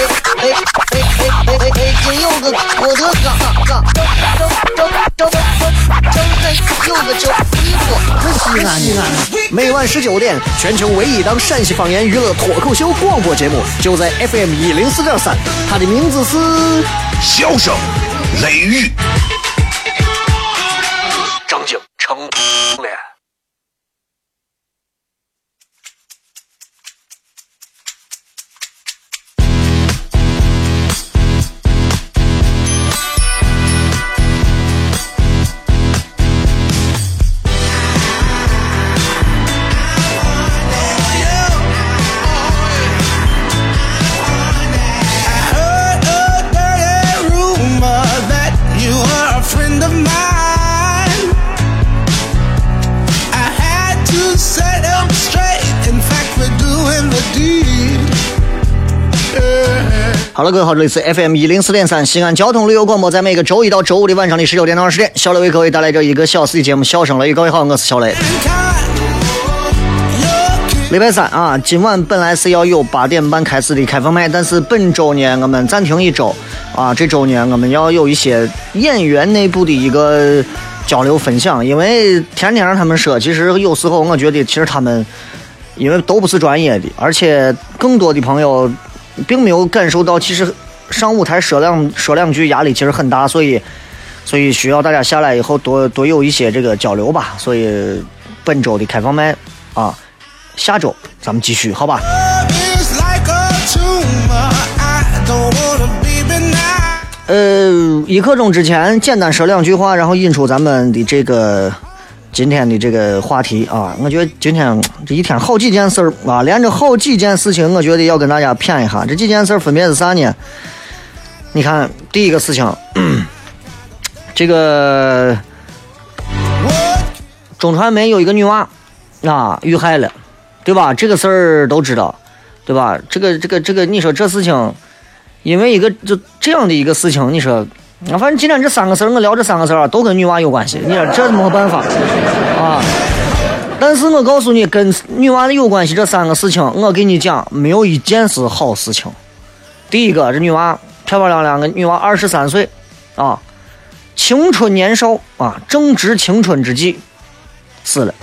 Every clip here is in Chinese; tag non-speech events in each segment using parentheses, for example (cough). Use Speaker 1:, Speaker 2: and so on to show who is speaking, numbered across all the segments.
Speaker 1: 哎哎哎哎哎！金柚子，我的哥哥，正正正正正正柚子酒，衣服，西安西安。每晚十九点，全球唯一档陕西方言娱乐脱口秀广播节目，就在 FM 一零四点三，它的名字是《
Speaker 2: 笑声雷雨》，
Speaker 1: 了，各位好，这里是 FM 一零四点三西安交通旅游广播，在每个周一到周五的晚上的十九点到二十点，小雷为各位带来这一个小时的节目《笑声雷雨》。各位好，我是小雷。礼拜三啊，今晚本来是要有八点半开始的开放麦，但是本周呢，我们暂停一周啊。这周呢，我们要有一些演员内部的一个交流分享，因为天天让他们说，其实有时候我觉得，其实他们因为都不是专业的，而且更多的朋友。并没有感受到，其实上舞台说两说两句压力其实很大，所以所以需要大家下来以后多多有一些这个交流吧。所以本周的开放麦啊，下周咱们继续，好吧？呃，一刻钟之前简单说两句话，然后引出咱们的这个。今天的这个话题啊，我觉得今天这一天好几件事儿啊，连着好几件事情，我觉得要跟大家谝一下。这几件事儿分别是啥呢？你看，第一个事情，这个中传媒有一个女娃啊遇害了，对吧？这个事儿都知道，对吧？这个这个这个，你说这事情，因为一个就这样的一个事情，你说。我反正今天这三个事儿，我聊这三个事儿啊，都跟女娃有关系。你说这没办法啊。但是我告诉你，跟女娃的有关系这三个事情，我给你讲，没有一件是好事情。第一个，这女娃漂漂亮亮个女娃，二十三岁啊，青春年少啊，正值青春之际，死了，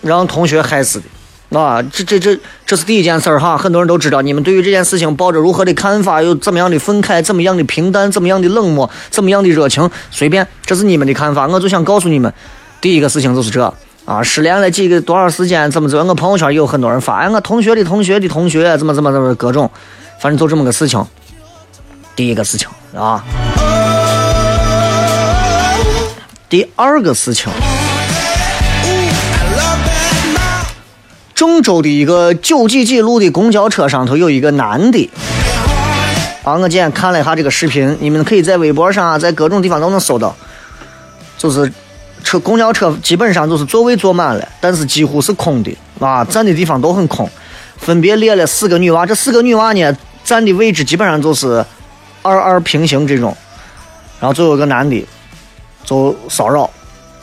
Speaker 1: 让同学害死的。啊，这这这这是第一件事儿哈，很多人都知道。你们对于这件事情抱着如何的看法？有怎么样的愤慨？怎么样的平淡？怎么样的冷漠？怎么样的热情？随便，这是你们的看法。我就想告诉你们，第一个事情就是这啊，失联了几个多少时间？怎么怎么？我朋友圈也有很多人发，哎，我同学的同学的同学怎么怎么怎么各种，反正就这么个事情。第一个事情啊，第二个事情。郑州的一个九几几路的公交车上头有一个男的，啊，我今天看了一下这个视频，你们可以在微博上啊，在各种地方都能搜到，就是车公交车基本上就是座位坐满了，但是几乎是空的，啊，站的地方都很空，分别列了四个女娃，这四个女娃呢站的位置基本上就是二二平行这种，然后最后一个男的就骚扰。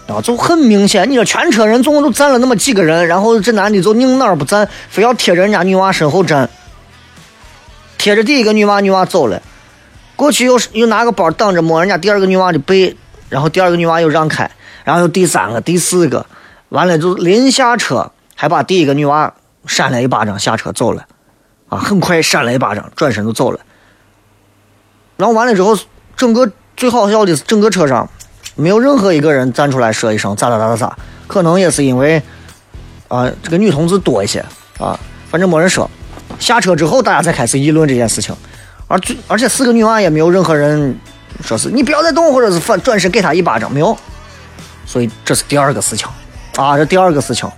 Speaker 1: 啊，就很明显，你说全车人总共就站了那么几个人，然后这男的就拧哪儿不站，非要贴着人家女娃身后站，贴着第一个女娃，女娃走了，过去又又拿个包挡着摸人家第二个女娃的背，然后第二个女娃又让开，然后又第三个、第四个，完了就临下车还把第一个女娃扇了一巴掌，下车走了，啊，很快扇了一巴掌，转身就走了，然后完了之后，整个最好笑的是整个车上。没有任何一个人站出来说一声咋咋咋咋咋，可能也是因为，啊，这个女同志多一些啊，反正没人说。下车之后，大家才开始议论这件事情，而最而且四个女娃也没有任何人说是你不要再动，或者是反转身给她一巴掌，没有。所以这是第二个事情，啊，这第二个事情。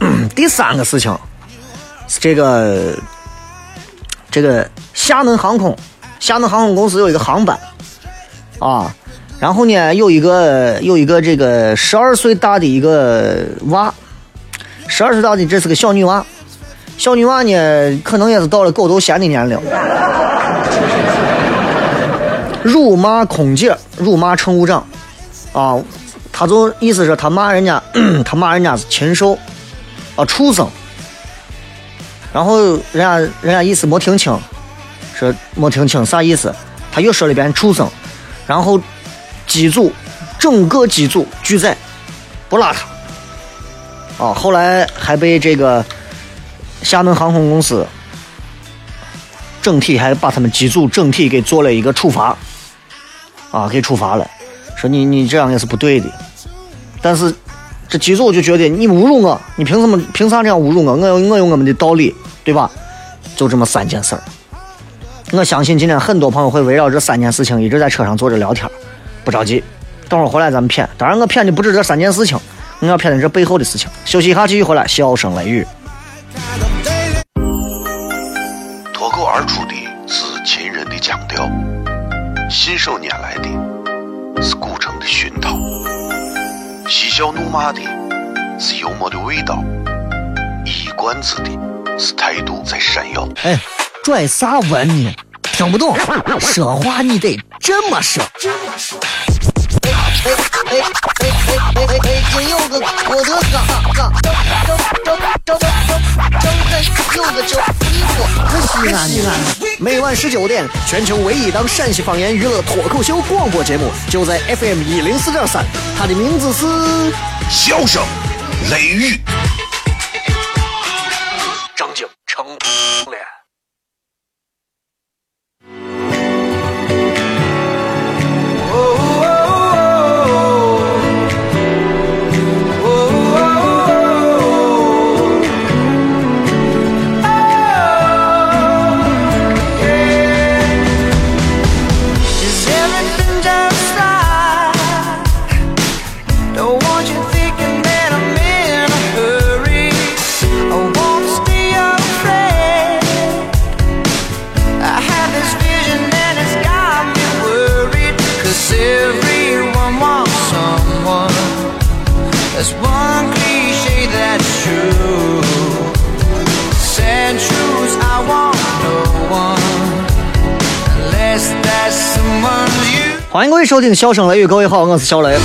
Speaker 1: (clears throat) 第三个事情是这个，这个厦门航空，厦门航空公司有一个航班，啊。然后呢，有一个有一个这个十二岁大的一个娃，十二岁大的这是个小女娃，小女娃呢可能也是到了狗头衔的年龄，辱骂空姐，辱骂乘务长，啊，他就意思是他骂人家，(clears throat) 他骂人家是禽兽，啊，畜生。然后人家人家意思没听清，说没听清啥意思，他又说了一遍畜生，然后机组整个机组拒载，不拉他。啊，后来还被这个厦门航空公司整体还把他们机组整体给做了一个处罚，啊，给处罚了，说你你这样也是不对的，但是。这机组就觉得你侮辱我，你凭什么凭啥这样侮辱我？我有我有我们的道理，对吧？就这么三件事儿。我相信今天很多朋友会围绕这三件事情一直在车上坐着聊天，不着急，等会儿回来咱们谝。当然我谝的不止这三件事情，我要谝的这背后的事情。休息一下，继续回来，笑声雷雨。
Speaker 2: 脱口而出的是秦人的腔调，信手拈来的是古城的熏陶。嬉笑怒骂的是幽默的味道，一冠子的是态度在闪耀。
Speaker 1: 哎，拽啥文呢？听不懂，说话你得这么说。哎哎哎哎哎哎哎！北京有个郭德纲，张张张张张张张有个叫李波，西安西安。每晚十九点，全球唯一档陕西方言娱乐脱口秀广播节目，就在 FM 一零四点三。它的名字是《
Speaker 2: 笑声雷雨》。
Speaker 1: 张景成脸。欢迎各位收听《笑声雷雨》，各位好，我是小雷。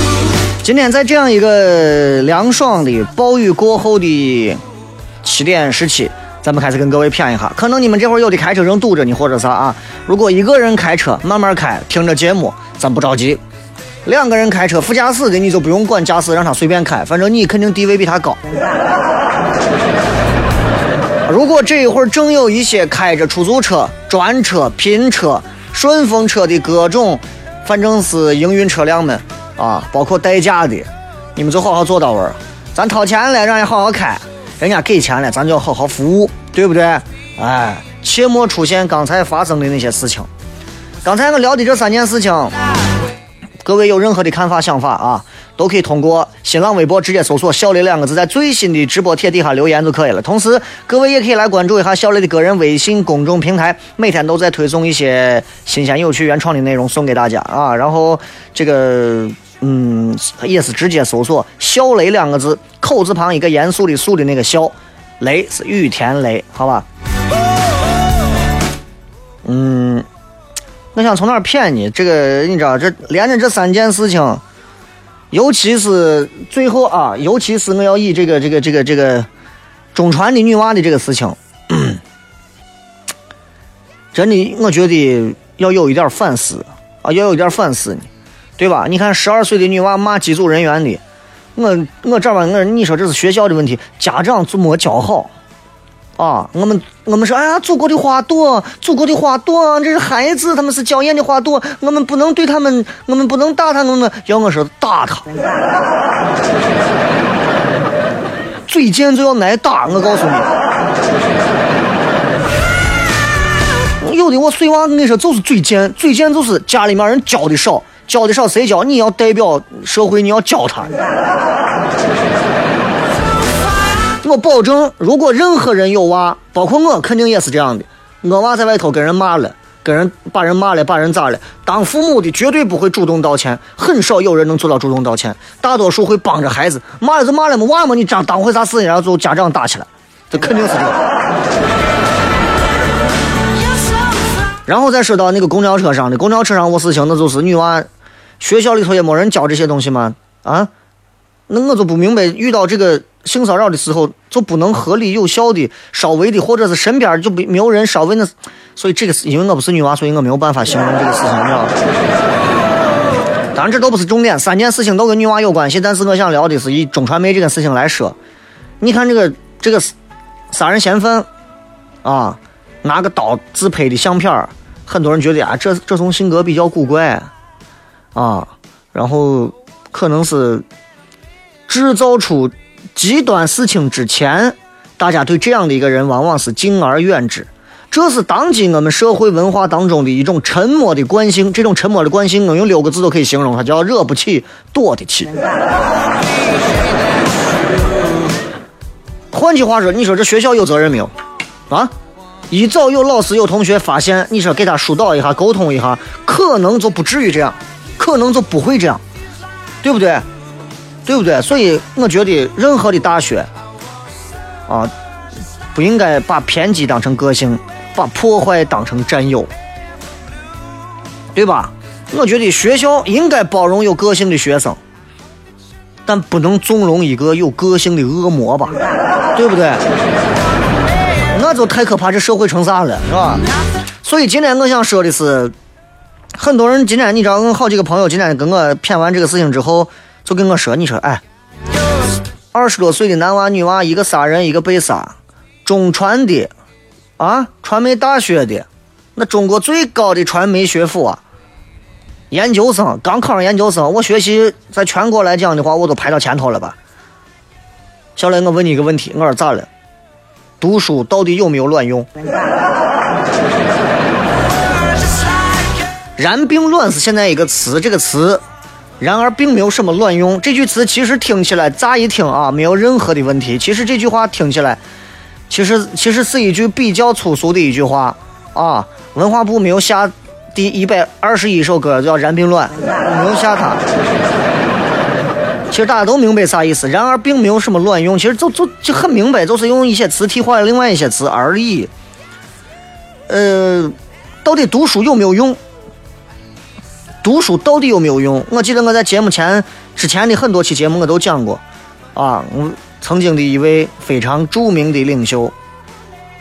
Speaker 1: 今天在这样一个凉爽的暴雨过后的七点十七，咱们开始跟各位谝一下。可能你们这会儿有的开车正堵着呢，或者啥啊？如果一个人开车，慢慢开，听着节目，咱不着急。两个人开车，副驾驶的你就不用管驾驶，让他随便开，反正你肯定地位比他高。如果这一会儿正有一些开着出租车、专车、拼车、顺风车的各种。反正是营运车辆们啊，包括代驾的，你们就好好做到位儿。咱掏钱了，让人好好开，人家给钱了，咱就要好好服务，对不对？哎，切莫出现刚才发生的那些事情。刚才我聊的这三件事情，各位有任何的看法、想法啊？都可以通过新浪微博直接搜索“小雷”两个字，在最新的直播帖底下留言就可以了。同时，各位也可以来关注一下小雷的个人微信公众平台，每天都在推送一些新鲜、有趣、原创的内容送给大家啊。然后这个，嗯，也是直接搜索“小雷”两个字，口字旁一个严肃的“肃”的那个“小”，雷是雨田雷，好吧？嗯，我想从哪儿骗你？这个你知道，这连着这三件事情。尤其是最后啊，尤其是我要以这个这个这个这个中传的女娃的这个事情，(clears throat) 真的，我觉得要有一点反思啊，要有一点反思呢，对吧？你看十二岁的女娃骂机组人员的，我我这吧，我你说这是学校的问题，家长就没教好。啊，我们我们说，哎呀，祖国的花朵，祖国的花朵，这是孩子，他们是娇艳的花朵，我们不能对他们，我们不能打他，我们要我说打他，(laughs) 嘴贱就要挨打，我告诉你，有的我碎娃，跟你说就是嘴贱，嘴贱就是家里面人教的少，教的少谁教？你要代表社会，你要教他。我保证，如果任何人有娃，包括我，肯定也是这样的。我娃在外头跟人骂了，跟人把人骂了，把人咋了？当父母的绝对不会主动道歉，很少有人能做到主动道歉，大多数会帮着孩子骂了就骂了嘛，娃嘛你当当回啥事情？然后最后家长打起来，这肯定是这个。然后再说到那个公交车上的，公交车上我事情，那就是女娃，学校里头也没人教这些东西吗？啊，那我就不明白，遇到这个性骚扰的时候，就不能合理有效的、稍微的，或者是身边就没没有人稍微那，所以这个是因为我不是女娃，所以我没有办法形容这个事情，你知道吧？当然这都不是重点，三件事情都跟女娃有关系，但是我想聊的是以中传媒这个事情来说，你看这个这个杀人嫌犯啊。拿个刀自拍的相片很多人觉得啊，这这种性格比较古怪，啊，然后可能是制造出极端事情之前，大家对这样的一个人往往是敬而远之。这是当今我们社会文化当中的一种沉默的惯性。这种沉默的惯性，能用六个字都可以形容，它叫惹不起，躲得起。换句话说，你说这学校有责任没有？啊？一早有老师有同学发现，你说给他疏导一下，沟通一下，可能就不至于这样，可能就不会这样，对不对？对不对？所以我觉得任何的大学，啊，不应该把偏激当成个性，把破坏当成占有，对吧？我觉得学校应该包容有个性的学生，但不能纵容一个有个性的恶魔吧？(laughs) 对不对？那就太可怕，这社会成啥了，是吧？所以今天我想说的是，很多人今天你知道，我好几个朋友今天跟我谝完这个事情之后，就跟我说，你说，哎，二十多岁的男娃女娃，一个杀人，一个被杀，中传的，啊，传媒大学的，那中国最高的传媒学府啊，研究生刚考上研究生，我学习在全国来讲的话，我都排到前头了吧？小雷，我问你一个问题，我说咋了？读书到底有没有卵用？然并卵是现在一个词，这个词，然而并没有什么卵用。这句词其实听起来乍一听啊，没有任何的问题。其实这句话听起来，其实其实是一句比较粗俗的一句话啊。文化部没有下第一百二十一首歌叫《然并卵》，没有下它。其实大家都明白啥意思，然而并没有什么卵用。其实就就就很明白，就是用一些词替换了另外一些词而已。呃，到底读书有没有用？读书到底有没有用？我记得我在节目前之前的很多期节目我都讲过啊，我曾经的一位非常著名的领袖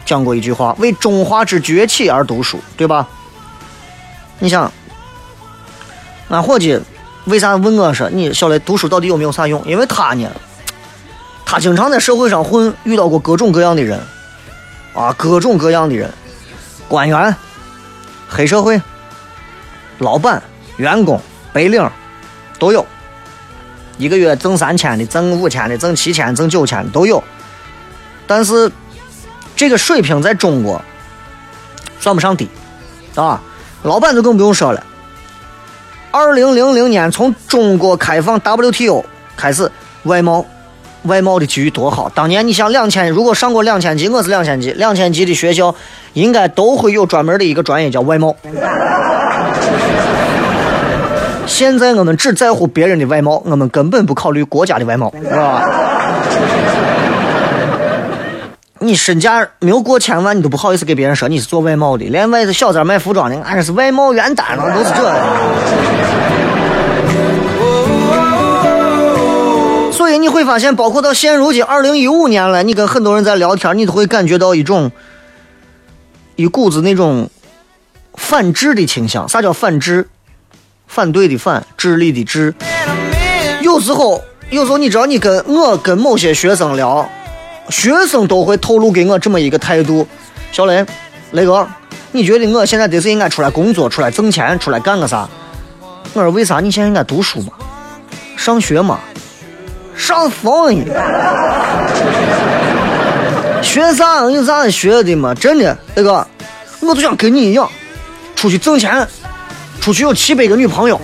Speaker 1: 讲过一句话：“为中华之崛起而读书”，对吧？你想，俺伙计。为啥问我说你小雷读书到底有没有啥用？因为他呢，他经常在社会上混，遇到过各种各样的人，啊，各种各样的人，官员、黑社会、老板、员工、白领都有，一个月挣三千的、挣五千的、挣七千、挣九千的都有。但是这个水平在中国算不上低，啊，老板就更不用说了。二零零零年从中国开放 WTO 开始，外贸外贸的机遇多好。当年你想两千，如果上过两千级，我是两千级，两千级的学校应该都会有专门的一个专业叫外贸。现在我们只在乎别人的外貌，我们根本不考虑国家的外贸，是吧？你身价没有过千万，你都不好意思给别人说你是做外贸的，连外头小三卖服装的，俺这是外贸原单了，都是这。所以你会发现，包括到现如今二零一五年了，你跟很多人在聊天，你都会感觉到一种一股子那种反智的倾向。啥叫反智？反对的反，智力的智。有时候，有时候你知道，你跟我跟某些学生聊。学生都会透露给我这么一个态度，小雷，雷哥，你觉得我现在得是应该出来工作，出来挣钱，出来干个啥？我说为啥？你现在应该读书嘛，上学嘛，上疯你！学啥？有啥学的嘛？真的，雷哥，我就想跟你一样，出去挣钱，出去有七百个女朋友。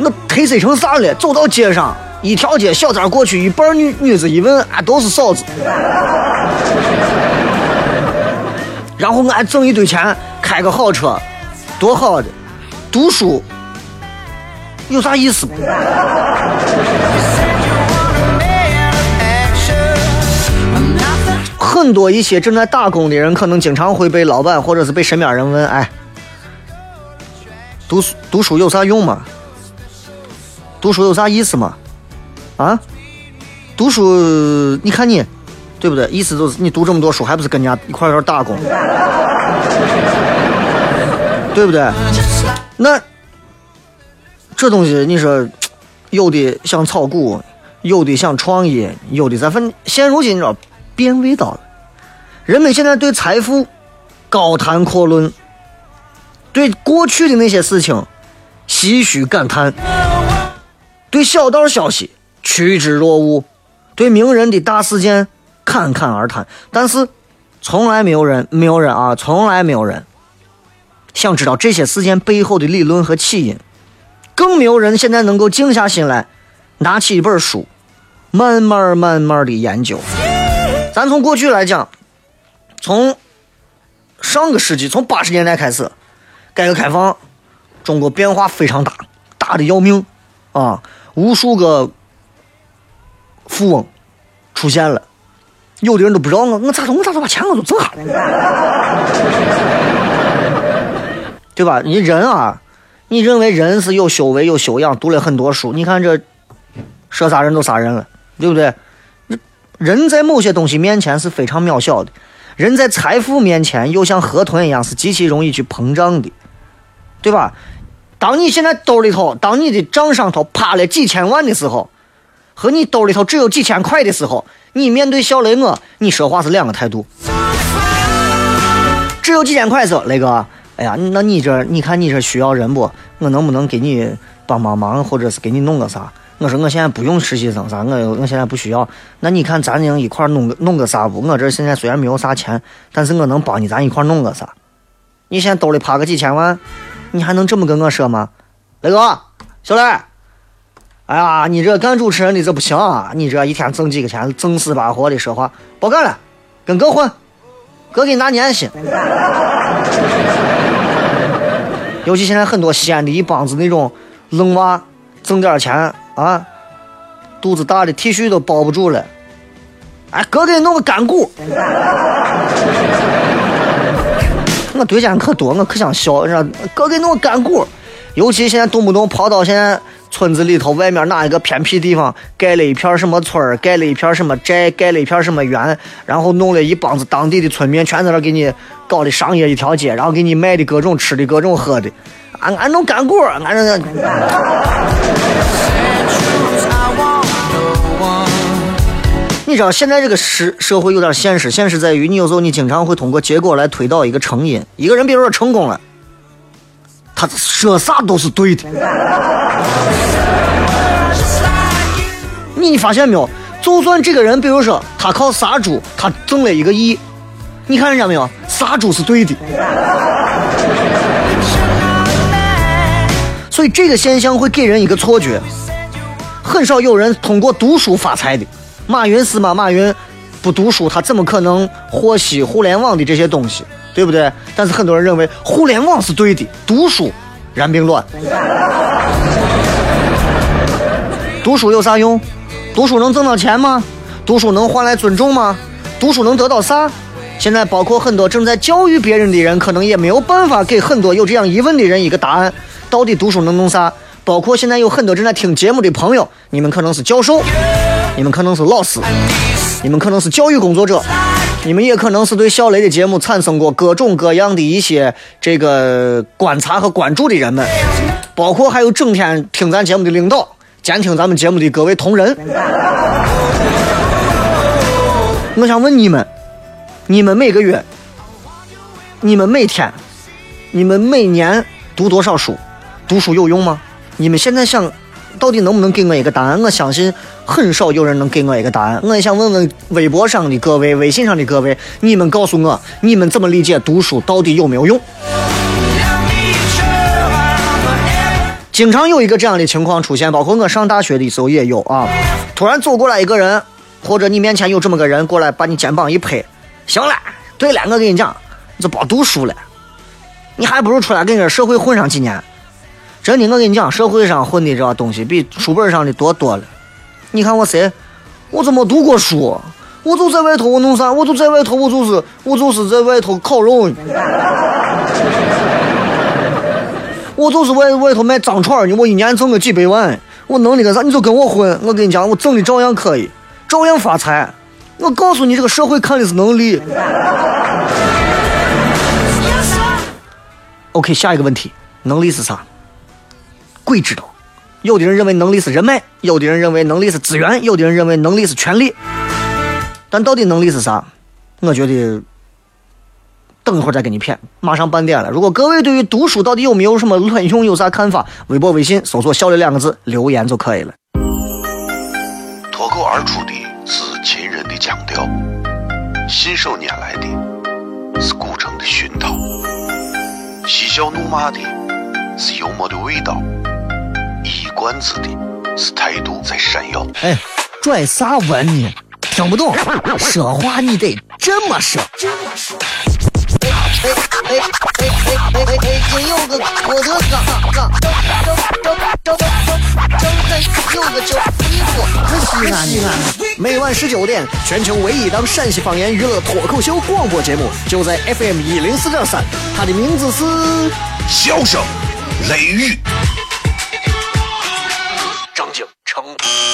Speaker 1: 我忒塞成啥了？走到街上。一条街小三过去，一半女女子一问，啊，都是嫂子。然后俺挣一堆钱，开个好车，多好的。读书有啥意思？很多一些正在打工的人，可能经常会被老板或者是被身边人问：“哎，读书读书有啥用吗？读书有啥意思吗？啊？读书你看你，对不对？意思就是你读这么多书，还不是跟人家一块儿打工，(laughs) 对不对？那这东西你说，有的想炒股，有的想创业，有的咱分。现如今你知道变味道了。人们现在对财富高谈阔论，对过去的那些事情唏嘘感叹，对小道消息趋之若鹜，对名人的大事件侃侃而谈。但是，从来没有人，没有人啊，从来没有人想知道这些事件背后的理论和起因，更没有人现在能够静下心来，拿起一本书，慢慢慢慢的研究。咱从过去来讲。从上个世纪，从八十年代开始，改革开放，中国变化非常大，大的要命啊！无数个富翁出现了，有的人都不知道我，我咋我咋把钱我都挣下来了，对吧？你人啊，你认为人是有修为、有修养，读了很多书，你看这说啥人都杀人了，对不对？人在某些东西面前是非常渺小的。人在财富面前，又像河豚一样，是极其容易去膨胀的，对吧？当你现在兜里头，当你的账上头趴了几千万的时候，和你兜里头只有几千块的时候，你面对小雷我，你说话是两个态度。只有几千块时候，雷哥，哎呀，那你这，你看你这需要人不？我能不能给你帮帮忙，或者是给你弄个啥？我说我现在不用实习生啥，我我现在不需要。那你看咱能一块弄个弄个啥不？我这现在虽然没有啥钱，但是我能帮你，咱一块弄个啥？你现在兜里趴个几千万，你还能这么跟我说吗？雷哥，小雷，哎呀，你这干主持人的这不行啊！你这一天挣几个钱，正死巴活的说话，不干了，跟哥混，哥给你拿年薪。尤其现在很多西安的一帮子那种愣娃，挣点钱。啊，肚子大的 T 恤都包不住了。哎，哥给你弄个干股。(laughs) 我对象可多，我可想笑。你知道，哥给你弄个干股。尤其现在动不动跑到现在村子里头，外面哪一个偏僻地方，盖了一片什么村儿，盖了一片什么寨，盖了一片什么园，然后弄了一帮子当地的村民，全在那给你搞的商业一条街，然后给你卖的各种吃的、各种喝的。俺俺弄干股，俺这。你知道现在这个社社会有点现实，现实在于你有时候你经常会通过结果来推导一个成因。一个人比如说成功了，他说啥都是对的。你发现没有？就算这个人比如说他靠杀猪，他挣了一个亿，你看人家没有？杀猪是对的。所以这个现象会给人一个错觉，很少有人通过读书发财的。马云是吗？马云不读书，他怎么可能获悉互联网的这些东西，对不对？但是很多人认为互联网是对的，读书然并卵。读书有啥用？读书能挣到钱吗？读书能换来尊重吗？读书能得到啥？现在包括很多正在教育别人的人，可能也没有办法给很多有这样疑问的人一个答案。到底读书能弄啥？包括现在有很多正在听节目的朋友，你们可能是教授。你们可能是老师，你们可能是教育工作者，你们也可能是对小雷的节目产生过各种各样的一些这个观察和关注的人们，包括还有整天听咱节目的领导，监听咱们节目的各位同仁。我想问你们，你们每个月，你们每天，你们每年读多少书？读书有用吗？你们现在想？到底能不能给我一个答案？我相信很少有人能给我一个答案。我也想问问微博上的各位、微信上的各位，你们告诉我，你们怎么理解读书到底有没有用？经常有一个这样的情况出现，包括我上大学的时候也有啊。突然走过来一个人，或者你面前有这么个人过来，把你肩膀一拍，行了，对了，我跟你讲，你就别读书了，你还不如出来跟这社会混上几年。真的，我跟你讲，社会上混的这东西比书本上的多多了。你看我谁，我怎么读过书？我就在外头，我弄啥？我就在外头，我就是我就是在外头烤肉。(laughs) 我就是外外头卖脏串呢，我一年挣个几百万，我能那个啥，你就跟我混。我跟你讲，我挣的照样可以，照样发财。我告诉你，这个社会看的是能力。(laughs) OK，下一个问题，能力是啥？鬼知道。有的人认为能力是人脉，有的人认为能力是资源，有的人认为能力是权力。但到底能力是啥？我觉得。等一会儿再给你骗，马上半点了。如果各位对于读书到底有没有什么卵用，有啥看法？微博、微信搜索“小雷”两个字留言就可以了。
Speaker 2: 脱口而出的是秦人的腔调，信手拈来的是古城的熏陶，嬉笑怒骂的是幽默的味道，一冠子的是态度在闪耀。
Speaker 1: 哎，拽啥文呢？听不懂，说话你得这么说。哎哎哎哎哎哎哎！今有个郭德纲，张张张张张张有个叫李波，西安西安。每晚十九点，全球唯一档陕西方言娱乐脱口秀广播节目，就在 FM 一零四点三。它的名字是《
Speaker 2: 笑声雷雨》。
Speaker 1: 张景成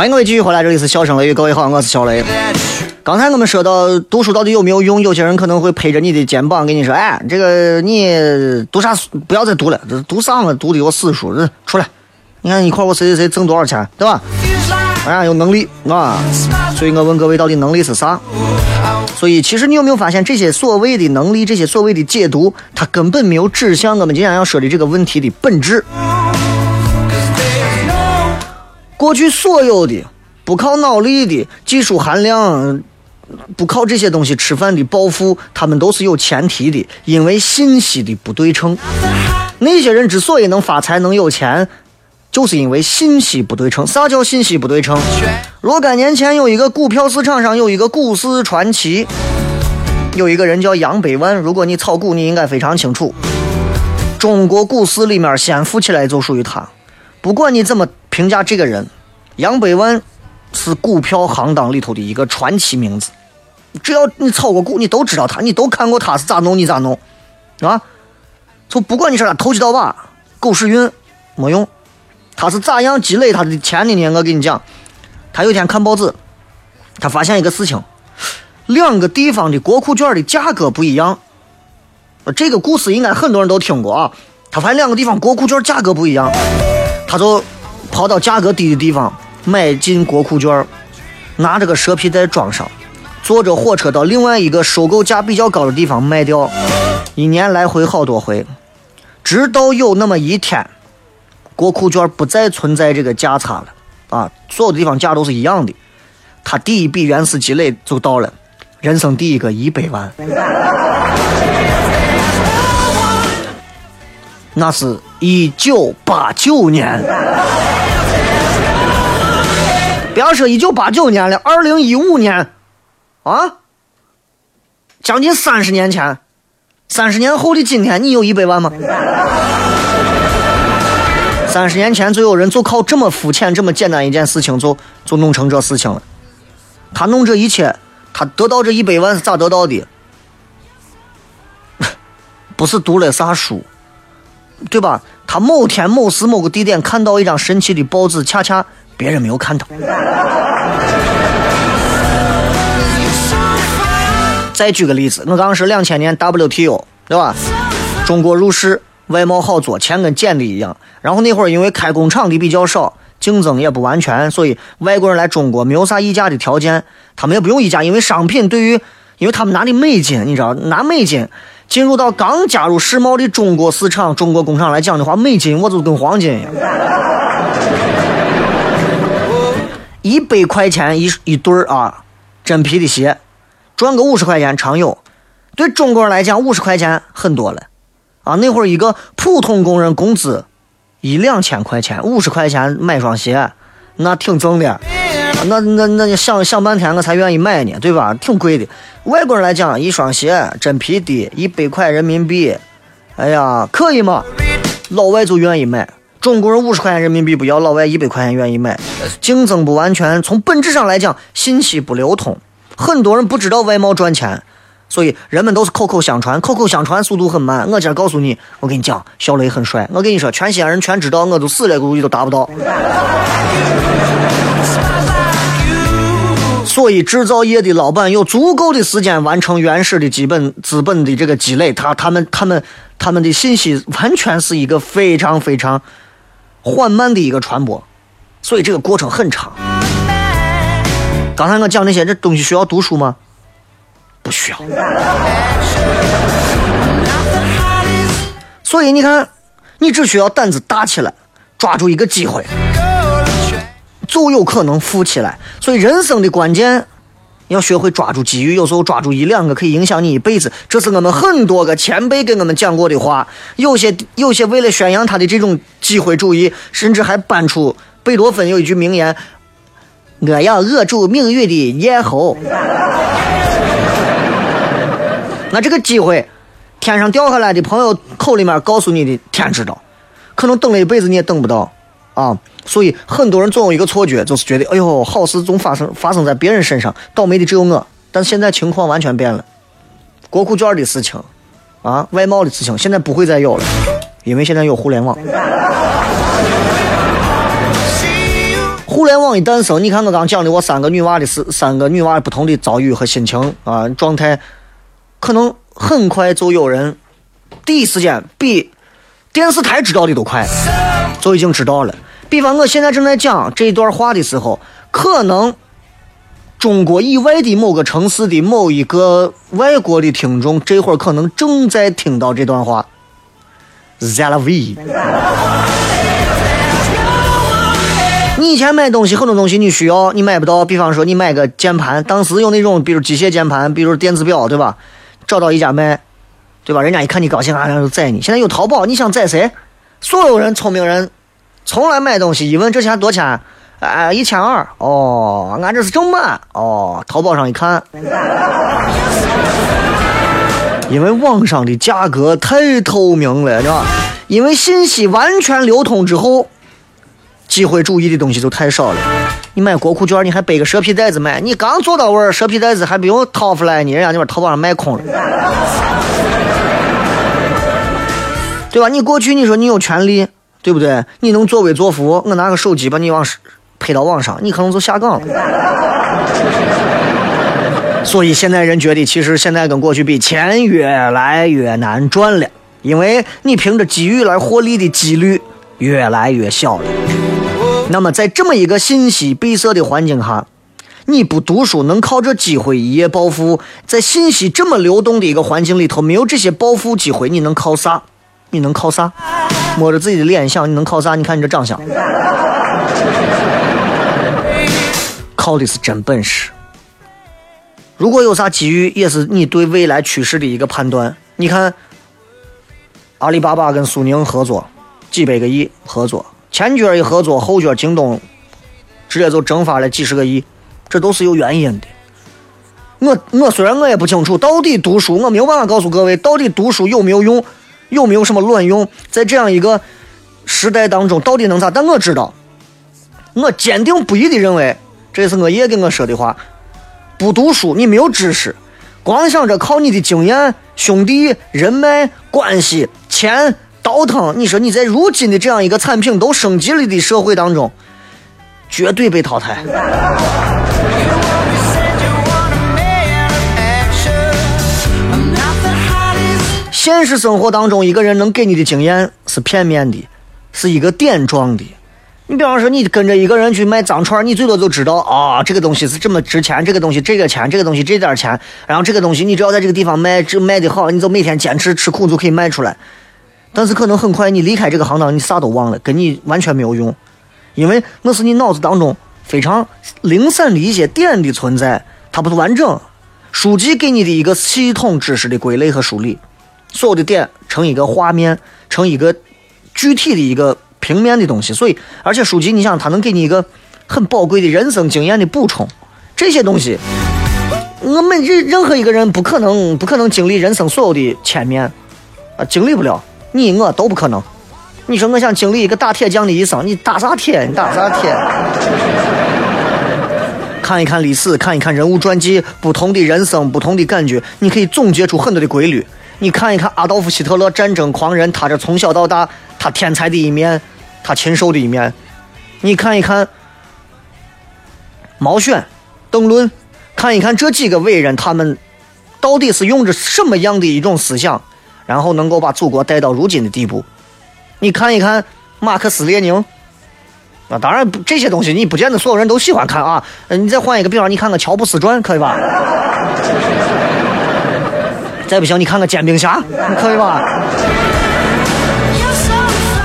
Speaker 1: 欢迎各位继续回来，这里是笑声雷雨，各位好，我是小雷。刚才我们说到读书到底有没有用？有些人可能会拍着你的肩膀跟你说：“哎，这个你读啥书？不要再读了，这读啥嘛？读的我死书，出来！你看一块我谁谁谁挣多少钱，对吧？哎呀，有能力啊！所以我问各位，到底能力是啥？所以其实你有没有发现，这些所谓的能力，这些所谓的解读，它根本没有指向我们今天要说的这个问题的本质。过去所有的不靠脑力的技术含量，不靠这些东西吃饭的暴富，他们都是有前提的，因为信息的不对称。那些人之所以能发财、能有钱，就是因为信息不对称。啥叫信息不对称？若干年前，有一个股票市场上有一个股市传奇，有一个人叫杨百万。如果你炒股，你应该非常清楚，中国股市里面先富起来就属于他。不管你怎么评价这个人，杨百万是股票行当里头的一个传奇名字。只要你炒过股，你都知道他，你都看过他是咋弄，你咋弄，啊？就不管你说他投机倒把、狗屎运，没用。他是咋样积累他的钱的呢？我跟你讲，他有一天看报纸，他发现一个事情：两个地方的国库券的价格不一样。这个故事应该很多人都听过啊。他发现两个地方国库券价格不一样。他就跑到价格低的地方买进国库券，拿着个蛇皮袋装上，坐着火车到另外一个收购价比较高的地方卖掉。一年来回好多回，直到有那么一天，国库券不再存在这个价差了啊，所有地方价都是一样的。他第一笔原始积累就到了，人生第一个一百万。那是一九八九年，不要说一九八九年了，二零一五年，啊，将近三十年前，三十年后的今天，你有一百万吗？三十年前就有人就靠这么肤浅、这么简单一件事情，就就弄成这事情了。他弄这一切，他得到这一百万是咋得到的？(laughs) 不是读了啥书。对吧？他某天某时某个地点看到一张神奇的报纸，恰恰别人没有看到。(laughs) 再举个例子，我刚刚说两千年 WTO，对吧？中国入市，外贸好做，钱跟捡的一样。然后那会儿因为开工厂的比较少，竞争也不完全，所以外国人来中国没有啥议价的条件，他们也不用议价，因为商品对于，因为他们拿的美金，你知道，拿美金进入到刚加入世贸的中国市场、中国工厂来讲的话，美金我就跟黄金一样，一百块钱一一对儿啊，真皮的鞋，赚个五十块钱常有。对中国人来讲，五十块钱很多了，啊，那会儿一个普通工人工资一两千块钱，五十块钱买双鞋，那挺挣的，那那那想想半天我才愿意买呢，对吧？挺贵的。外国人来讲，一双鞋真皮的，一百块人民币，哎呀，可以吗？老外就愿意买。中国人五十块钱人民币不要，老外一百块钱愿意买。竞争不完全，从本质上来讲，信息不流通，很多人不知道外贸赚钱。所以人们都是口口相传，口口相传速度很慢。我今儿告诉你，我跟你讲，小雷很帅。我跟你说，全西安人全知道，我都死了估计都达不到。(laughs) 所以制造业的老板有足够的时间完成原始的基本资本的这个积累，他他们他们他们的信息完全是一个非常非常缓慢的一个传播，所以这个过程很长。刚才我讲那些这东西需要读书吗？不需要，所以你看，你只需要胆子大起来，抓住一个机会，就有可能富起来。所以人生的关键，要学会抓住机遇。有时候抓住一两个，可以影响你一辈子。这是我们很多个前辈给我们讲过的话。有些有些为了宣扬他的这种机会主义，甚至还搬出贝多芬有一句名言：“我要扼住命运的咽喉。” (laughs) 那这个机会，天上掉下来的朋友口里面告诉你的，天知道，可能等了一辈子你也等不到，啊！所以很多人总有一个错觉，就是觉得，哎呦，好事总发生发生在别人身上，倒霉的只有我。但现在情况完全变了，国库券的事情，啊，外贸的事情，现在不会再有了，因为现在有互联网。互联网一诞生，你看我刚讲的我三个女娃的事，三个女娃不同的遭遇和心情啊状态。可能很快就有人第一时间比电视台知道的都快，就已经知道了。比方我现在正在讲这段话的时候，可能中国以外的某个城市的某一个外国的听众，这会儿可能正在听到这段话。ZLV 你以前买东西很多东西你需要你买不到，比方说你买个键盘，当时有那种比如机械键盘，比如电子表，对吧？找到一家卖，对吧？人家一看你高兴，啊，就宰你。现在有淘宝，你想宰谁？所有人，聪明人，从来买东西一问这钱多钱？哎，一千二。哦，俺这是正版。哦，淘宝上一看，(laughs) 因为网上的价格太透明了，是吧？因为信息完全流通之后。机会主义的东西就太少了。你买国库券，你还背个蛇皮袋子买，你刚坐到位，蛇皮袋子还不用掏出来呢，人家那边淘宝上卖空了，对吧？你过去你说你有权利，对不对？你能作威作福，我拿个手机把你往拍到网上，你可能就下岗了。(laughs) 所以现在人觉得，其实现在跟过去比，钱越来越难赚了，因为你凭着机遇来获利的几率越来越小了。那么，在这么一个信息闭塞的环境下，你不读书能靠这机会一夜暴富？在信息这么流动的一个环境里头，没有这些暴富机会，你能靠啥？你能靠啥？摸着自己的脸想，你能靠啥？你看你这长相，靠的是真本事。如果有啥机遇，也是你对未来趋势的一个判断。你看，阿里巴巴跟苏宁合作，几百个亿合作。前脚一合作，后脚京东直接就蒸发了几十个亿，这都是有原因的。我我虽然我也不清楚到底读书，我没有办法告诉各位到底读书有没有用，有没有什么卵用，在这样一个时代当中到底能咋？但我知道，我坚定不移的认为，这是我爷跟我说的话：不读书，你没有知识，光想着靠你的经验、兄弟、人脉、关系、钱。倒腾，你说你在如今的这样一个产品都升级了的社会当中，绝对被淘汰。现实生活当中，一个人能给你的经验是片面的，是一个点状的。你比方说，你跟着一个人去卖脏串，你最多就知道啊，这个东西是这么值钱，这个东西这个钱，这个东西这点钱，然后这个东西你只要在这个地方卖，这卖的好，你就每天坚持吃苦就可以卖出来。但是可能很快你离开这个行当，你啥都忘了，跟你完全没有用，因为那是你脑子当中非常零散的一些点的存在，它不是完整。书籍给你的一个系统知识的归类和梳理，所有的点成一个画面，成一个具体的一个平面的东西。所以，而且书籍，你想，它能给你一个很宝贵的人生经验的补充。这些东西，我们任任何一个人不可能不可能经历人生所有的千面啊，经历不了。你我都不可能。你说我想经历一个打铁匠的一生，你打啥铁？你打啥铁？看一看历史，看一看人物传记，不同的人生，不同的感觉，你可以总结出很多的规律。你看一看阿道夫·希特勒，战争狂人，他这从小到大，他天才的一面，他禽兽的一面。你看一看毛选、邓论，看一看这几个伟人，他们到底是用着什么样的一种思想？然后能够把祖国带到如今的地步。你看一看马克思列宁，啊，当然这些东西你不见得所有人都喜欢看啊。你再换一个比方，你看看乔布斯传，可以吧？再不行，你看看煎饼侠，你可以吧？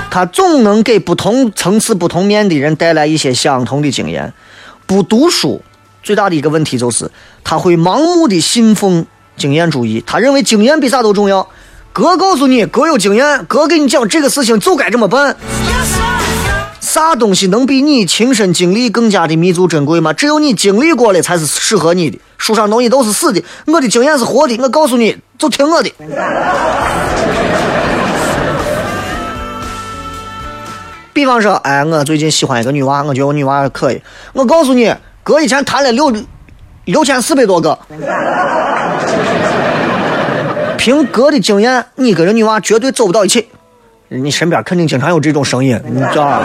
Speaker 1: 他总能给不同层次、不同面的人带来一些相同的经验。不读书最大的一个问题就是他会盲目的信奉经验主义，他认为经验比啥都重要。哥告诉你，哥有经验，哥给你讲这个事情就该这么办。啥东西能比你亲身经历更加的弥足珍贵吗？只有你经历过了才是适合你的。书上东西都是死的，我的经验是活的。我告诉你就听我的。比方说，哎，我最近喜欢一个女娃，我觉得我女娃可以。我告诉你，哥以前谈了六六千四百多个。凭哥的经验，你跟这女娃绝对走不到一起。你身边肯定经常有这种声音，你知道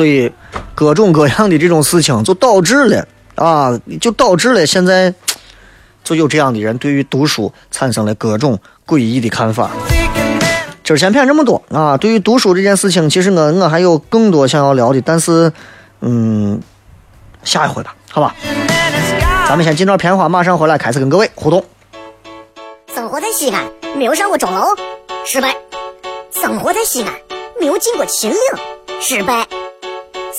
Speaker 1: 所以各种各样的这种事情，就导致了啊，就导致了现在就有这样的人对于读书产生了各种诡异的看法。今儿先骗这么多啊！对于读书这件事情，其实我我还有更多想要聊的，但是嗯，下一回吧，好吧。咱们先进段片花，马上回来开始跟各位互动。
Speaker 3: 生活在西安，没有上过钟楼，失败；生活在西安，没有进过秦岭，失败；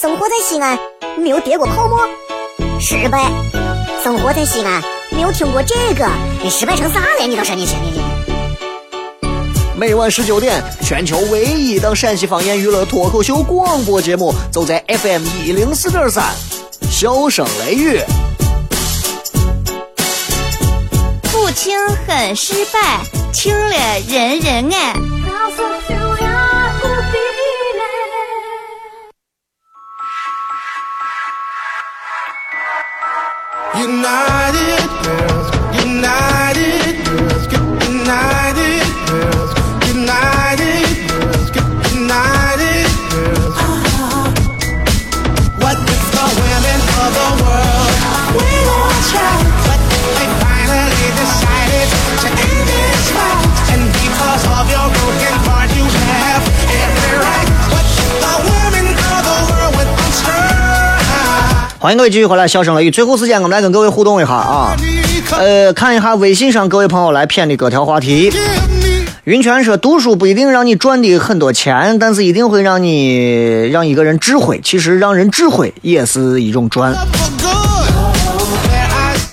Speaker 3: 生活在西安，没有跌过泡沫，失败；生活在西安，没有听过这个，你失败成啥了？你倒是你你你！
Speaker 1: 每晚十九点，全球唯一档陕西方言娱乐脱口秀广播节目，就在 FM 一零四点三，笑声雷雨。
Speaker 4: 不听很失败，听了人人爱。United, girls, united.
Speaker 1: 欢迎各位继续回来，笑声雷雨。最后时间，我们来跟各位互动一下啊！呃，看一下微信上各位朋友来骗的各条话题。云泉说，读书不一定让你赚的很多钱，但是一定会让你让一个人智慧。其实让人智慧也是一种赚。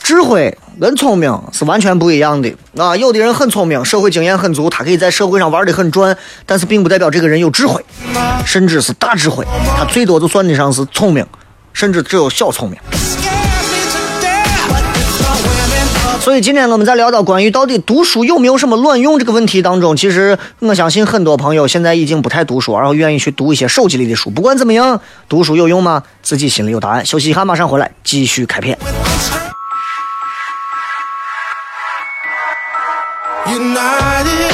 Speaker 1: 智慧跟聪明是完全不一样的啊！有的人很聪明，社会经验很足，他可以在社会上玩的很转，但是并不代表这个人有智慧，甚至是大智慧。他最多就算得上是聪明。甚至只有小聪明，(laughs) 所以今天我们在聊到关于到底读书有没有什么卵用这个问题当中，其实我相信很多朋友现在已经不太读书，然后愿意去读一些手机里的书。不管怎么样，读书有用吗？自己心里有答案。休息一下，马上回来继续开片。women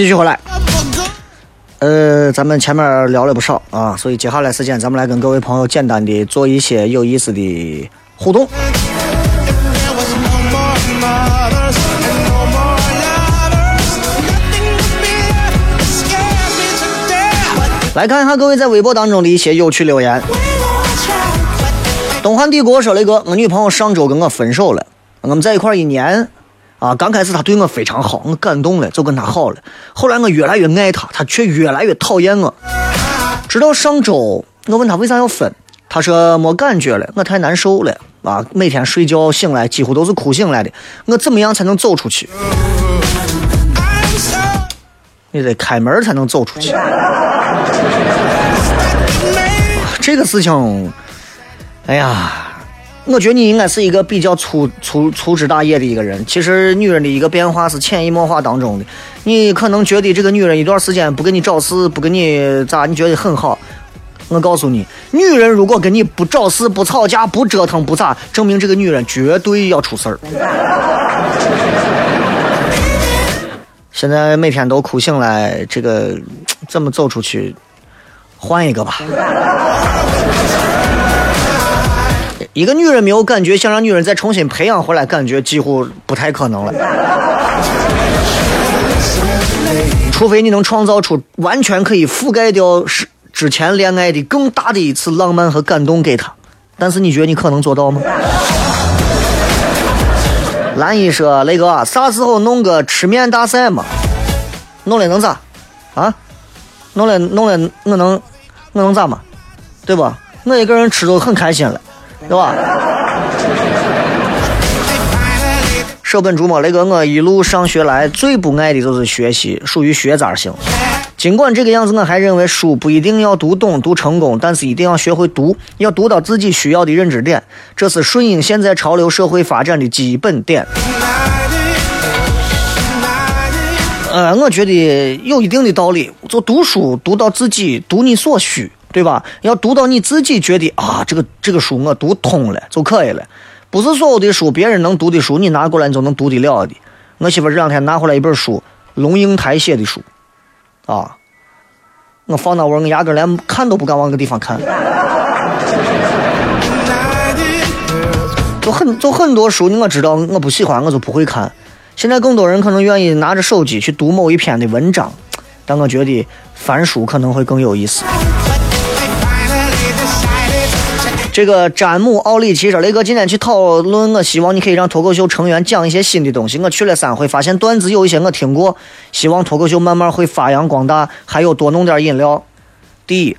Speaker 1: 继续回来。呃，咱们前面聊了不少啊，所以接下来时间咱们来跟各位朋友简单的做一些有意思的互动。来看一下各位在微博当中的一些有趣留言。东汉帝国说：“雷哥，我女朋友上周跟我分手了，我们在一块一年，啊，刚开始她对我非常好，我感动了，就跟她好了。后来我越来越爱她，她却越来越讨厌我。直到上周，我问她为啥要分，她说没感觉了，我太难受了，啊，每天睡觉醒来几乎都是哭醒来的。我怎么样才能走出去？你得开门才能走出去。(laughs) 这个事情。”哎呀，我觉得你应该是一个比较粗粗粗枝大叶的一个人。其实女人的一个变化是潜移默化当中的。你可能觉得这个女人一段时间不跟你找事，不跟你咋，你觉得很好。我告诉你，女人如果跟你不找事、不吵架、不折腾、不咋，证明这个女人绝对要出事儿。现在每天都哭醒来，这个 (tsk) 怎么走出去？换一个吧。一个女人没有感觉，想让女人再重新培养回来感觉，几乎不太可能了。除非你能创造出完全可以覆盖掉是之前恋爱的更大的一次浪漫和感动给她，但是你觉得你可能做到吗？蓝一说：“雷哥，啥时候弄个吃面大赛嘛？弄了能咋？啊？弄了弄了我能我能咋嘛？对不？我一个人吃都很开心了。”对吧？舍本逐末，那个我一路上学来最不爱的就是学习，属于学渣型。尽管这个样子，我还认为书不一定要读懂、读成功，但是一定要学会读，要读到自己需要的认知点，这是顺应现在潮流社会发展的基本点。呃，我觉得有一定的道理，就读书读到自己读你所需。对吧？要读到你自己觉得啊，这个这个书我读通了就可以了，不是所有的书别人能读的书，你拿过来你就能读得了的。我媳妇这两天拿回来一本书，龙应台写的书，啊，我放那我我压根连看都不敢往个地方看。(laughs) 就很就很多书，我知道我不喜欢，我就不会看。现在更多人可能愿意拿着手机去读某一篇的文章，但我觉得翻书可能会更有意思。这个詹姆奥里奇说：“雷哥，今天去讨论，我希望你可以让脱口秀成员讲一些新的东西。我去了三回，发现段子有一些我听过，希望脱口秀慢慢会发扬光大，还有多弄点饮料。第一，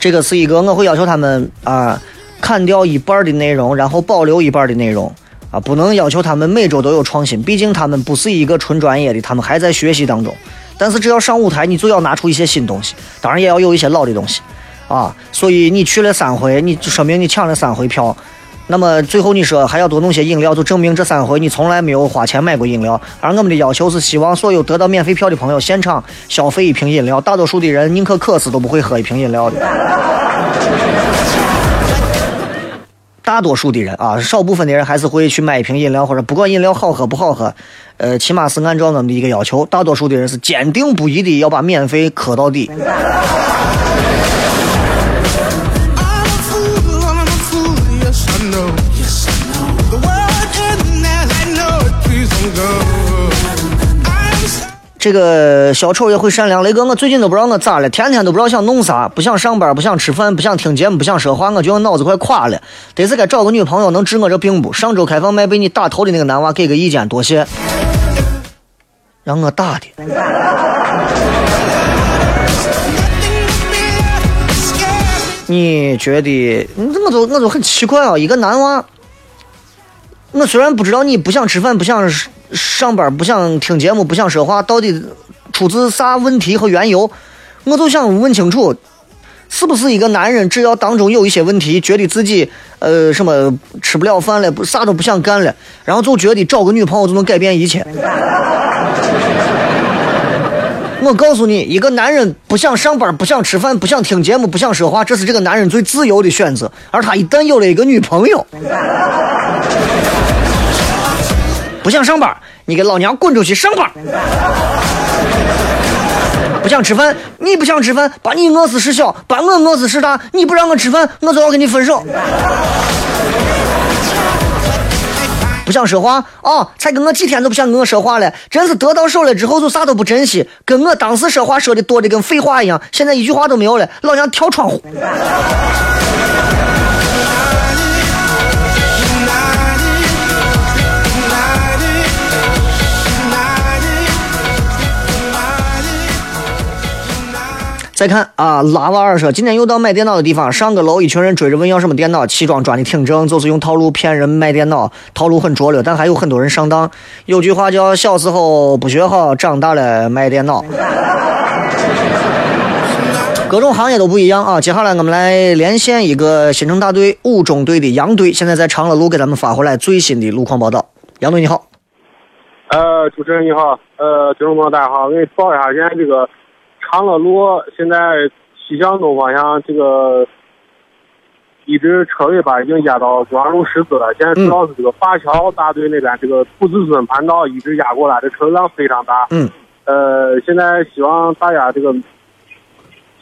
Speaker 1: 这个是一个我会要求他们啊，砍掉一半的内容，然后保留一半的内容啊，不能要求他们每周都有创新，毕竟他们不是一个纯专业的，他们还在学习当中。但是只要上舞台，你就要拿出一些新东西，当然也要有一些老的东西。”啊，所以你去了三回，你就说明你抢了三回票。那么最后你说还要多弄些饮料，就证明这三回你从来没有花钱买过饮料。而我们的要求是希望所有得到免费票的朋友现场消费一瓶饮料。大多数的人宁可渴死都不会喝一瓶饮料的。大多数的人啊，少部分的人还是会去买一瓶饮料，或者不管饮料好喝不好喝，呃，起码是按照我们的一个要求。大多数的人是坚定不移的要把免费磕到底。这个小丑也会善良，雷哥，我最近都不知道我咋了，天天都不知道想弄啥，不想上班，不想吃饭，不想听节目，不想说话，我觉得脑子快垮了，得是该找个女朋友能治我这病不？上周开放麦被你打头的那个男娃给个意见，多谢。让我打的。你觉得？你我就我就很奇怪啊，一个男娃，我虽然不知道你不想吃饭，不想。上班不想听节目，不想说话，到底出自啥问题和缘由？我就想问清楚，是不是一个男人只要当中有一些问题，觉得自己呃什么吃不了饭了，不啥都不想干了，然后就觉得找个女朋友就能改变一切？我告诉你，一个男人不想上班，不想吃饭，不想听节目，不想说话，这是这个男人最自由的选择。而他一旦有了一个女朋友。不想上班，你给老娘滚出去上班！不想吃饭，你不想吃饭，把你饿死是小，把我饿死是大。你不让我吃饭，我就要跟你分手。不想说话啊！才跟我几天都不想跟我说话了，真是得到手了之后就啥都不珍惜，跟我当时说话说的多的跟废话一样，现在一句话都没有了，老娘跳窗户。再看啊，拉瓦尔说，今天又到买电脑的地方，上个楼，一群人追着问要什么电脑，齐装装的挺正，就是用套路骗人卖电脑，套路很拙劣，但还有很多人上当。有句话叫“小时候不学好，长大了卖电脑”。各种行业都不一样啊。接下来我们来连线一个新城大队五中队的杨队，现在在长乐路给咱们发回来最新的路况报道。杨队你好，
Speaker 5: 呃，主持人你好，呃，听众朋友大家好，我给你报一下，现在这个长乐路现在西向东方向这个一直车位吧已经压到中央路十字了，现在主要是这个灞桥大队那边这个土子村盘道一直压过来，这车流量非常大。
Speaker 1: 嗯，
Speaker 5: 呃，现在希望大家这个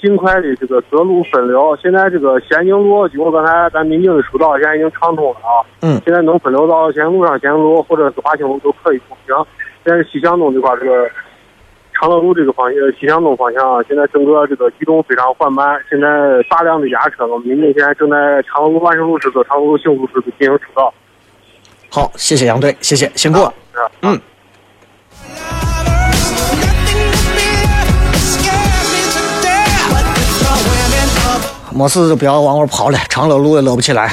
Speaker 5: 尽快的这个择路分流。现在这个咸宁路经过刚才咱民警的疏导，现在已经畅通了啊。
Speaker 1: 嗯
Speaker 5: 现在能分流到咸宁路上、咸宁路或者是华清路都可以通行。现在西向东这块这个长乐路这个方向，西向东方向，现在整个这个移动非常缓慢。现在大量的压车，我们民警现在正在长乐路万盛路支和长乐路幸福支进行疏导。
Speaker 1: 好，谢谢杨队，谢谢，辛苦了。嗯。没事就不要往我跑了，长乐路也乐不起来。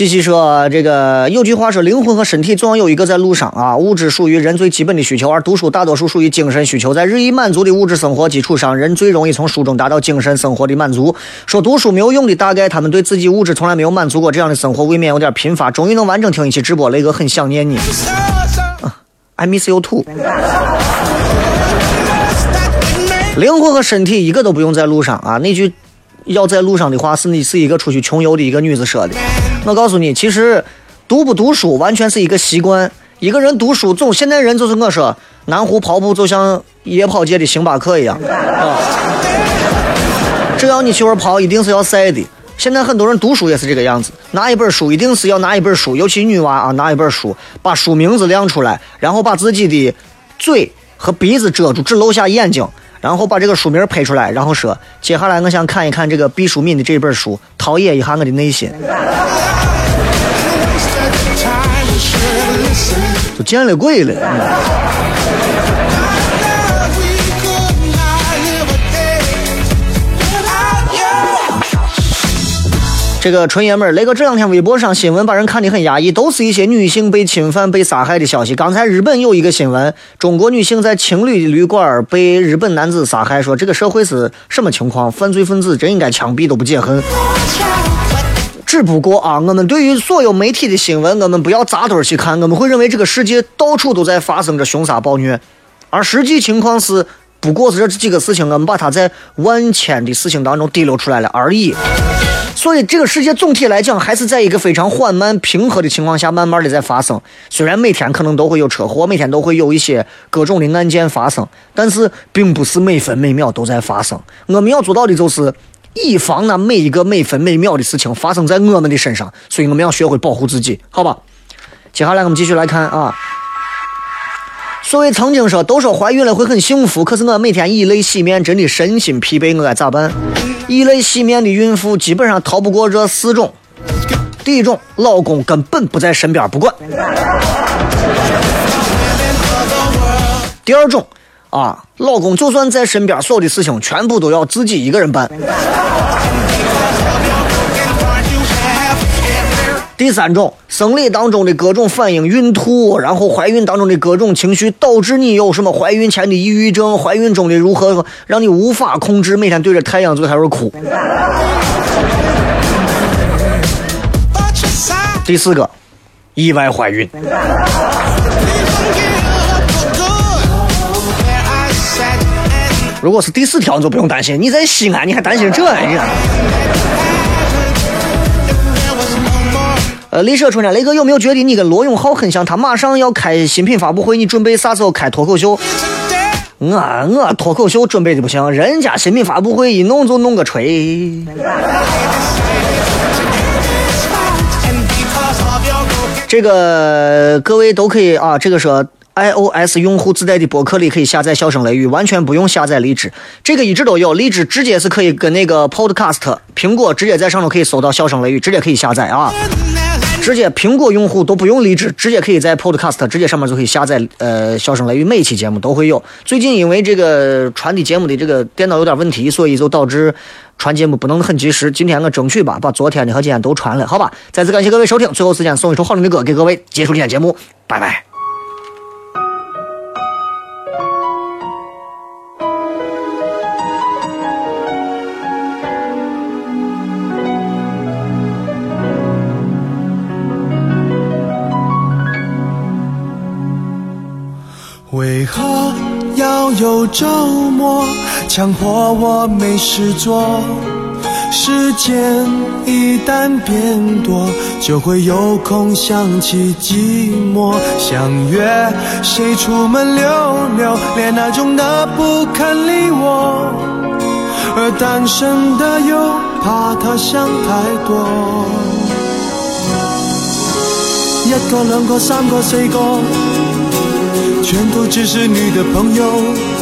Speaker 1: 西西说：“这个有句话说，灵魂和身体总要有一个在路上啊。物质属于人最基本的需求，而读书大多数属于精神需求。在日益满足的物质生活基础上，人最容易从书中达到精神生活的满足。说读书没有用的，大概他们对自己物质从来没有满足过，这样的生活未免有点贫乏。终于能完整听一期直播，雷哥很想念你。I miss you too。灵魂和身体一个都不用在路上啊！那句要在路上的话，是你是一个出去穷游的一个女子说的。我告诉你，其实读不读书完全是一个习惯。一个人读书，总现代人就是我说，南湖跑步就像夜跑界的星巴克一样啊。只要你去玩跑，一定是要晒的。现在很多人读书也是这个样子，拿一本书一定是要拿一本书，尤其女娃啊，拿一本书，把书名字亮出来，然后把自己的嘴和鼻子遮住，只露下眼睛，然后把这个书名拍出来，然后说：“接下来我想看一看这个毕淑敏的这本书，陶冶一下我的内心。”就见了鬼了。这个纯爷们儿，雷哥这两天微博上新闻把人看得很压抑，都是一些女性被侵犯、被杀害的消息。刚才日本有一个新闻，中国女性在情侣旅馆被日本男子杀害，说这个社会是什么情况？犯罪分子真应该枪毙都不解恨。只不过啊，我们对于所有媒体的新闻，我们不要扎堆去看，我们会认为这个世界到处都在发生着凶杀暴虐，而实际情况是，不过是这几个事情，我们把它在万千的事情当中滴溜出来了而已。所以这个世界总体来讲还是在一个非常缓慢、平和的情况下，慢慢的在发生。虽然每天可能都会有车祸，每天都会有一些各种的案件发生，但是并不是每分每秒都在发生。我们要做到的就是以防那每一个每分每秒的事情发生在我们的身上。所以我们要学会保护自己，好吧？接下来我们继续来看啊。所谓曾经说都说怀孕了会很幸福，可是我每天以泪洗面，真的身心疲惫，我该咋办？以泪洗面的孕妇基本上逃不过这四种。第一种，老公根本不在身边不管；第二种，啊，老公就算在身边，所有的事情全部都要自己一个人办；第三种，生理当中的各种反应，孕吐，然后怀孕当中的各种情绪，导致你有什么怀孕前的抑郁症，怀孕中的如何让你无法控制，每天对着太阳就开始哭。第四个，意外怀孕。如果是第四条，你就不用担心。你在西安，你还担心这呀？呃，李舍春山？雷哥有没有觉得你跟罗永浩很像？他马上要开新品发布会，你准备啥时候开脱口秀？我我脱口秀准备的不行，人家新品发布会一弄就弄个锤。这个各位都可以啊，这个说 iOS 用户自带的博客里可以下载笑声雷雨，完全不用下载荔枝，这个一直都有，荔枝直接是可以跟那个 Podcast，苹果直接在上头可以搜到笑声雷雨，直接可以下载啊。直接苹果用户都不用离职，直接可以在 Podcast 直接上面就可以下载。呃，笑声雷雨每期节目都会有。最近因为这个传递节目的这个电脑有点问题，所以就导致传节目不能很及时。今天我争取吧，把昨天的和今天都传了，好吧？再次感谢各位收听，最后时间送一首好听的歌给各位，结束今天节目，拜拜。
Speaker 6: 为何要有周末，强迫我没事做？时间一旦变多，就会有空想起寂寞。想约谁出门溜溜，恋爱中的不肯理我，而单身的又怕他想太多。一个两个三个四个。全都只是你的朋友。